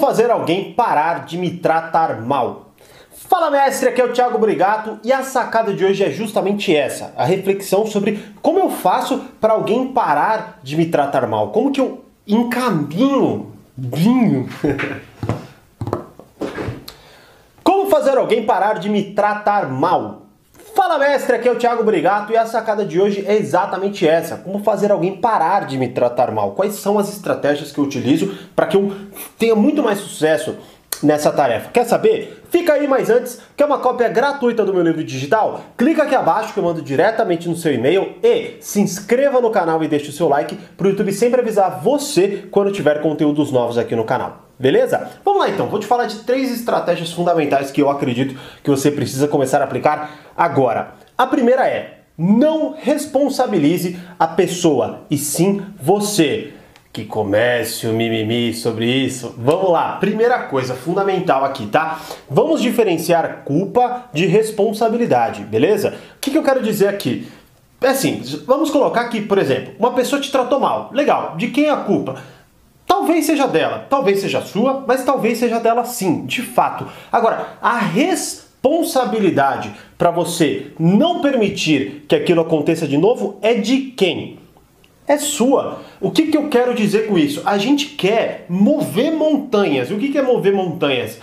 fazer alguém parar de me tratar mal? Fala mestre, aqui é o Thiago Brigato e a sacada de hoje é justamente essa, a reflexão sobre como eu faço para alguém parar de me tratar mal, como que eu encaminho, vinho, como fazer alguém parar de me tratar mal? Fala mestre, aqui é o Thiago Brigato e a sacada de hoje é exatamente essa: como fazer alguém parar de me tratar mal. Quais são as estratégias que eu utilizo para que eu tenha muito mais sucesso nessa tarefa. Quer saber? Fica aí, mas antes, quer uma cópia gratuita do meu livro digital? Clica aqui abaixo que eu mando diretamente no seu e-mail e se inscreva no canal e deixe o seu like para o YouTube sempre avisar você quando tiver conteúdos novos aqui no canal. Beleza? Vamos lá então, vou te falar de três estratégias fundamentais que eu acredito que você precisa começar a aplicar agora. A primeira é: não responsabilize a pessoa, e sim você. Que comece o mimimi sobre isso. Vamos lá, primeira coisa fundamental aqui, tá? Vamos diferenciar culpa de responsabilidade, beleza? O que, que eu quero dizer aqui? É assim, vamos colocar aqui, por exemplo, uma pessoa te tratou mal. Legal, de quem é a culpa? Talvez seja dela, talvez seja sua, mas talvez seja dela sim, de fato. Agora, a responsabilidade para você não permitir que aquilo aconteça de novo é de quem? É sua. O que, que eu quero dizer com isso? A gente quer mover montanhas. E o que, que é mover montanhas?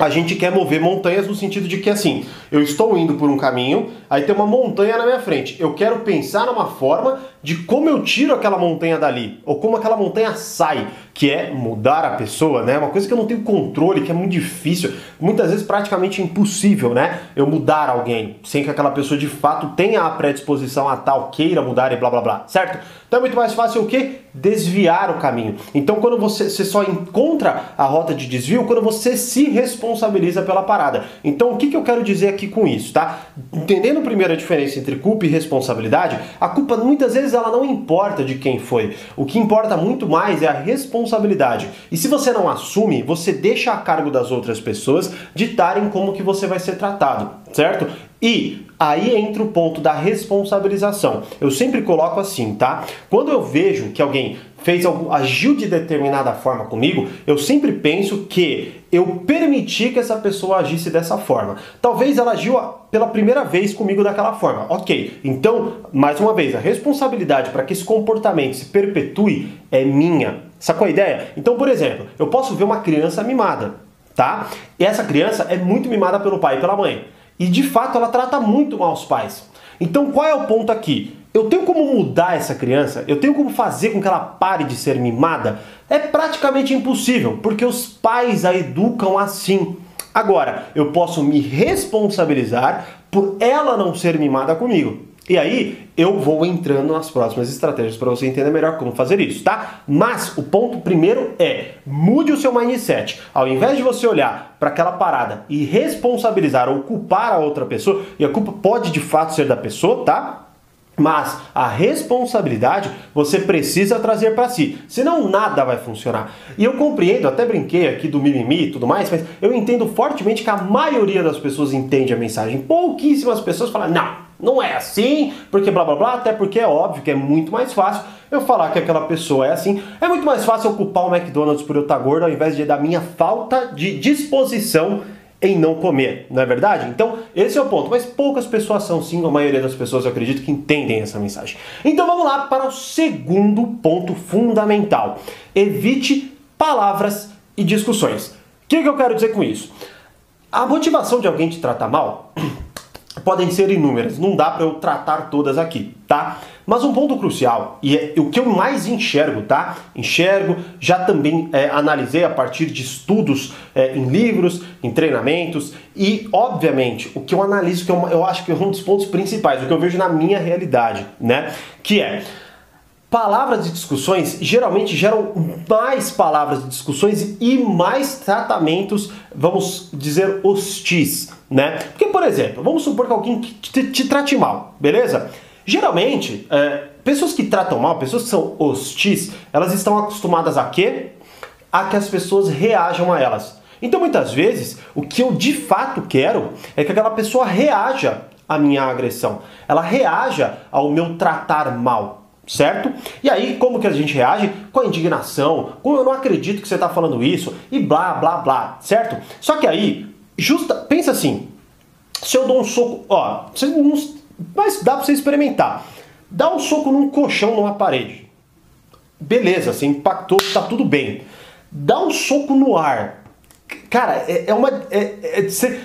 a gente quer mover montanhas no sentido de que assim, eu estou indo por um caminho, aí tem uma montanha na minha frente. Eu quero pensar numa forma de como eu tiro aquela montanha dali, ou como aquela montanha sai, que é mudar a pessoa, né? Uma coisa que eu não tenho controle, que é muito difícil, muitas vezes praticamente impossível, né? Eu mudar alguém, sem que aquela pessoa de fato tenha a predisposição a tal, queira mudar e blá blá blá, certo? Então é muito mais fácil o quê? Desviar o caminho. Então quando você, você só encontra a rota de desvio quando você se responsabiliza pela parada. Então o que, que eu quero dizer aqui com isso, tá? Entendendo primeiro a diferença entre culpa e responsabilidade, a culpa muitas vezes ela não importa de quem foi. O que importa muito mais é a responsabilidade. E se você não assume, você deixa a cargo das outras pessoas ditarem como que você vai ser tratado, certo? E aí entra o ponto da responsabilização. Eu sempre coloco assim, tá? Quando eu vejo que alguém fez algo, agiu de determinada forma comigo, eu sempre penso que eu permiti que essa pessoa agisse dessa forma. Talvez ela agiu pela primeira vez comigo daquela forma. Ok, então, mais uma vez, a responsabilidade para que esse comportamento se perpetue é minha. Sacou a ideia? Então, por exemplo, eu posso ver uma criança mimada, tá? E essa criança é muito mimada pelo pai e pela mãe. E de fato ela trata muito mal os pais. Então qual é o ponto aqui? Eu tenho como mudar essa criança? Eu tenho como fazer com que ela pare de ser mimada? É praticamente impossível, porque os pais a educam assim. Agora, eu posso me responsabilizar por ela não ser mimada comigo. E aí eu vou entrando nas próximas estratégias para você entender melhor como fazer isso, tá? Mas o ponto primeiro é mude o seu mindset. Ao invés de você olhar para aquela parada e responsabilizar ou culpar a outra pessoa, e a culpa pode de fato ser da pessoa, tá? Mas a responsabilidade você precisa trazer para si, senão nada vai funcionar. E eu compreendo, até brinquei aqui do mimimi e tudo mais, mas eu entendo fortemente que a maioria das pessoas entende a mensagem. Pouquíssimas pessoas falam, não, não é assim, porque blá blá blá, até porque é óbvio que é muito mais fácil eu falar que aquela pessoa é assim. É muito mais fácil eu culpar o McDonald's por eu estar gordo ao invés de da minha falta de disposição em não comer, não é verdade? Então, esse é o ponto. Mas poucas pessoas são sim, a maioria das pessoas eu acredito que entendem essa mensagem. Então vamos lá para o segundo ponto fundamental. Evite palavras e discussões. O que, que eu quero dizer com isso? A motivação de alguém te tratar mal podem ser inúmeras, não dá para eu tratar todas aqui, tá? Mas um ponto crucial, e é o que eu mais enxergo, tá? Enxergo, já também é, analisei a partir de estudos é, em livros, em treinamentos, e obviamente o que eu analiso, que eu, eu acho que é um dos pontos principais, o que eu vejo na minha realidade, né? Que é Palavras de discussões geralmente geram mais palavras de discussões e mais tratamentos, vamos dizer, hostis, né? Porque, por exemplo, vamos supor que alguém te, te trate mal, beleza? Geralmente, é, pessoas que tratam mal, pessoas que são hostis, elas estão acostumadas a quê? A que as pessoas reajam a elas. Então, muitas vezes, o que eu de fato quero é que aquela pessoa reaja à minha agressão, ela reaja ao meu tratar mal certo? E aí, como que a gente reage? Com a indignação, com eu não acredito que você está falando isso, e blá, blá, blá, certo? Só que aí, justa, pensa assim, se eu dou um soco, ó, mas dá para você experimentar. Dá um soco num colchão numa parede. Beleza, você impactou, tá tudo bem. Dá um soco no ar. Cara, é, é uma. É, é,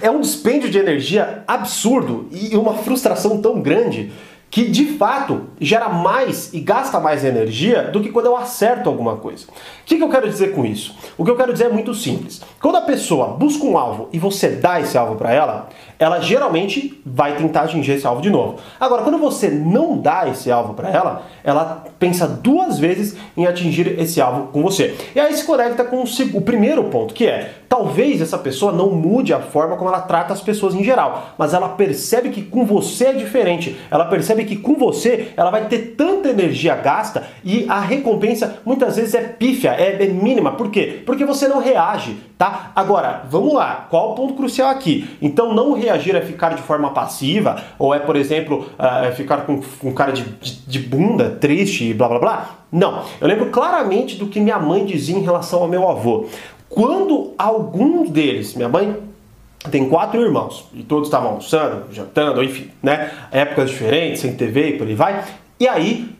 é um dispêndio de energia absurdo e uma frustração tão grande que de fato gera mais e gasta mais energia do que quando eu acerto alguma coisa. O que, que, eu quero dizer com isso? O que eu quero dizer é muito simples. Quando a pessoa busca um alvo e você dá esse alvo para ela, ela geralmente vai tentar atingir esse alvo de novo. Agora, quando você não dá esse alvo para ela, ela pensa duas vezes em atingir esse alvo com você. E aí se conecta com o primeiro ponto, que é talvez essa pessoa não mude a forma como ela trata as pessoas em geral, mas ela percebe que com você é diferente. Ela percebe que com você ela vai ter tanta energia gasta e a recompensa muitas vezes é pífia é, é mínima. Por quê? Porque você não reage, tá? Agora, vamos lá. Qual o ponto crucial aqui? Então, não reagir é ficar de forma passiva, ou é, por exemplo, uh, ficar com, com cara de, de, de bunda, triste e blá blá blá. Não. Eu lembro claramente do que minha mãe dizia em relação ao meu avô. Quando alguns deles, minha mãe tem quatro irmãos e todos estavam almoçando, jantando, enfim, né? Épocas diferentes, sem TV e por aí vai. E aí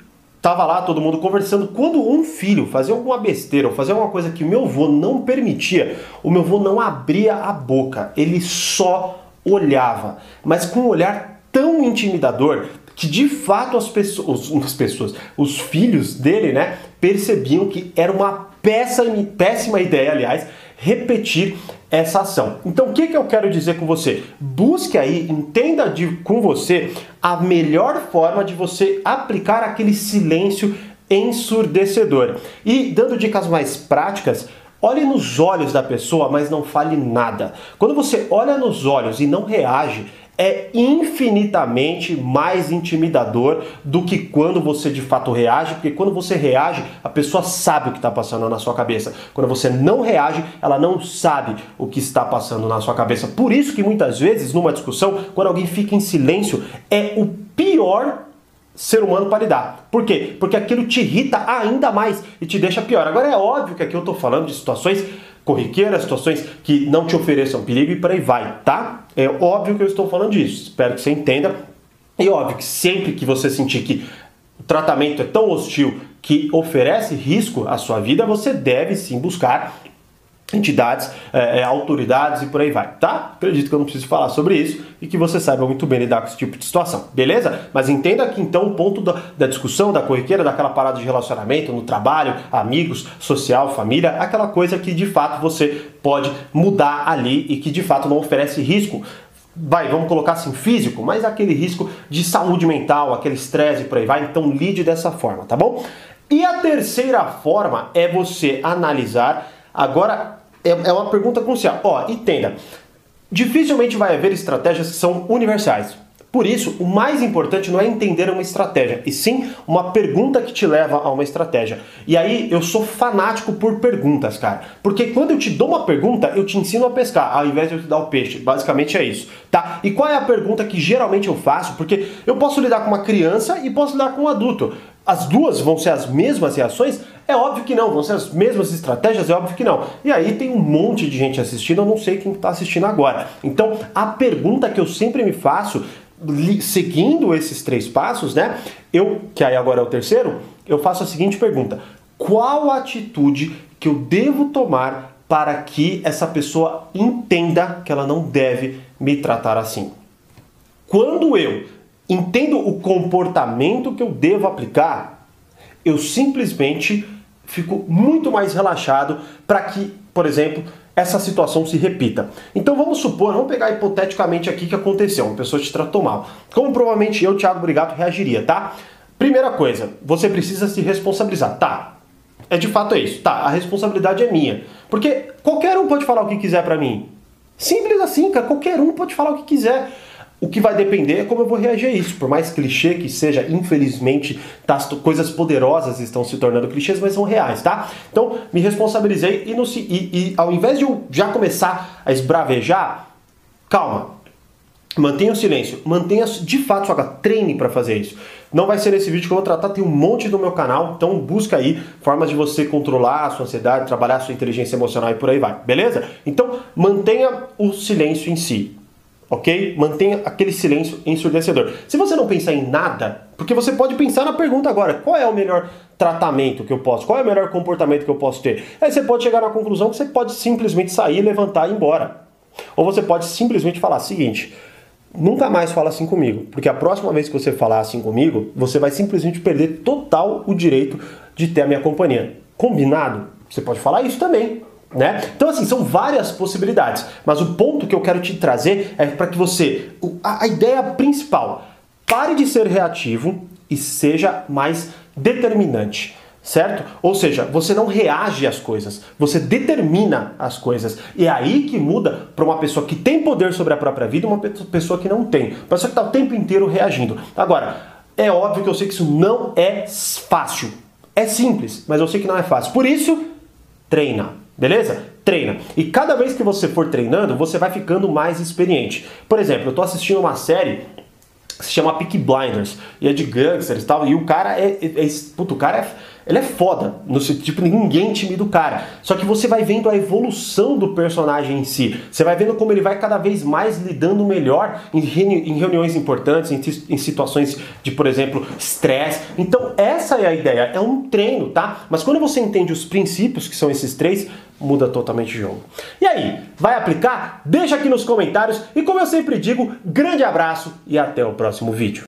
Tava lá todo mundo conversando. Quando um filho fazia alguma besteira ou fazia alguma coisa que meu avô não permitia, o meu avô não abria a boca, ele só olhava, mas com um olhar tão intimidador que de fato as pessoas, as pessoas, os filhos dele, né, percebiam que era uma péssima, ideia, aliás, repetir essa ação. Então, o que, que eu quero dizer com você? Busque aí, entenda de, com você a melhor forma de você aplicar aquele silêncio ensurdecedor. E dando dicas mais práticas, Olhe nos olhos da pessoa, mas não fale nada. Quando você olha nos olhos e não reage, é infinitamente mais intimidador do que quando você de fato reage, porque quando você reage, a pessoa sabe o que está passando na sua cabeça. Quando você não reage, ela não sabe o que está passando na sua cabeça. Por isso que muitas vezes, numa discussão, quando alguém fica em silêncio, é o pior ser humano para lidar. Por quê? Porque aquilo te irrita ainda mais e te deixa pior. Agora é óbvio que aqui eu estou falando de situações corriqueiras, situações que não te ofereçam perigo e por aí vai, tá? É óbvio que eu estou falando disso, espero que você entenda. E óbvio que sempre que você sentir que o tratamento é tão hostil que oferece risco à sua vida, você deve sim buscar entidades, é, é, autoridades e por aí vai, tá? Acredito que eu não preciso falar sobre isso e que você saiba muito bem lidar com esse tipo de situação, beleza? Mas entenda que então o ponto da, da discussão, da corriqueira, daquela parada de relacionamento no trabalho, amigos, social, família, aquela coisa que de fato você pode mudar ali e que de fato não oferece risco vai, vamos colocar assim, físico, mas aquele risco de saúde mental, aquele estresse e por aí vai, então lide dessa forma, tá bom? E a terceira forma é você analisar Agora, é, é uma pergunta crucial. Ó, entenda. Dificilmente vai haver estratégias que são universais. Por isso, o mais importante não é entender uma estratégia, e sim uma pergunta que te leva a uma estratégia. E aí eu sou fanático por perguntas, cara. Porque quando eu te dou uma pergunta, eu te ensino a pescar, ao invés de eu te dar o peixe. Basicamente é isso, tá? E qual é a pergunta que geralmente eu faço? Porque eu posso lidar com uma criança e posso lidar com um adulto. As duas vão ser as mesmas reações? É óbvio que não. Vão ser as mesmas estratégias? É óbvio que não. E aí tem um monte de gente assistindo, eu não sei quem está assistindo agora. Então, a pergunta que eu sempre me faço, seguindo esses três passos, né? Eu, que aí agora é o terceiro, eu faço a seguinte pergunta: qual atitude que eu devo tomar para que essa pessoa entenda que ela não deve me tratar assim? Quando eu entendo o comportamento que eu devo aplicar, eu simplesmente fico muito mais relaxado para que, por exemplo, essa situação se repita. Então vamos supor, vamos pegar hipoteticamente aqui que aconteceu, uma pessoa te tratou mal. Como provavelmente eu, Thiago Brigato, reagiria, tá? Primeira coisa, você precisa se responsabilizar, tá? É de fato é isso, tá? A responsabilidade é minha. Porque qualquer um pode falar o que quiser para mim. Simples assim, cara, qualquer um pode falar o que quiser. O que vai depender é como eu vou reagir a isso. Por mais clichê que seja, infelizmente, tá, coisas poderosas estão se tornando clichês, mas são reais, tá? Então, me responsabilizei e, no, e, e ao invés de eu já começar a esbravejar, calma, Mantenha o silêncio, mantenha de fato sua treine para fazer isso. Não vai ser nesse vídeo que eu vou tratar, tem um monte no meu canal, então busca aí formas de você controlar a sua ansiedade, trabalhar a sua inteligência emocional e por aí vai, beleza? Então mantenha o silêncio em si ok? Mantenha aquele silêncio ensurdecedor. Se você não pensar em nada, porque você pode pensar na pergunta agora, qual é o melhor tratamento que eu posso, qual é o melhor comportamento que eu posso ter? Aí você pode chegar na conclusão que você pode simplesmente sair, levantar e ir embora. Ou você pode simplesmente falar o seguinte, nunca mais fala assim comigo, porque a próxima vez que você falar assim comigo, você vai simplesmente perder total o direito de ter a minha companhia. Combinado? Você pode falar isso também. Né? Então, assim, são várias possibilidades, mas o ponto que eu quero te trazer é para que você. A, a ideia principal, pare de ser reativo e seja mais determinante certo? Ou seja, você não reage às coisas, você determina as coisas. E é aí que muda para uma pessoa que tem poder sobre a própria vida e uma pessoa que não tem. Uma pessoa que está o tempo inteiro reagindo. Agora, é óbvio que eu sei que isso não é fácil. É simples, mas eu sei que não é fácil. Por isso, treina. Beleza? Treina. E cada vez que você for treinando, você vai ficando mais experiente. Por exemplo, eu estou assistindo uma série que se chama Peak Blinders e é de gangsters e tal, e o cara é, é, é puto, o cara é ele é foda, no tipo, ninguém intimida o cara. Só que você vai vendo a evolução do personagem em si. Você vai vendo como ele vai cada vez mais lidando melhor em, reuni em reuniões importantes, em, em, situações de, por exemplo, estresse. Então, essa é a ideia. É um treino, tá? Mas quando você entende os princípios, que são esses três, muda totalmente o jogo. E aí, vai aplicar? Deixa aqui nos comentários. E como eu sempre digo, grande abraço e até o próximo vídeo.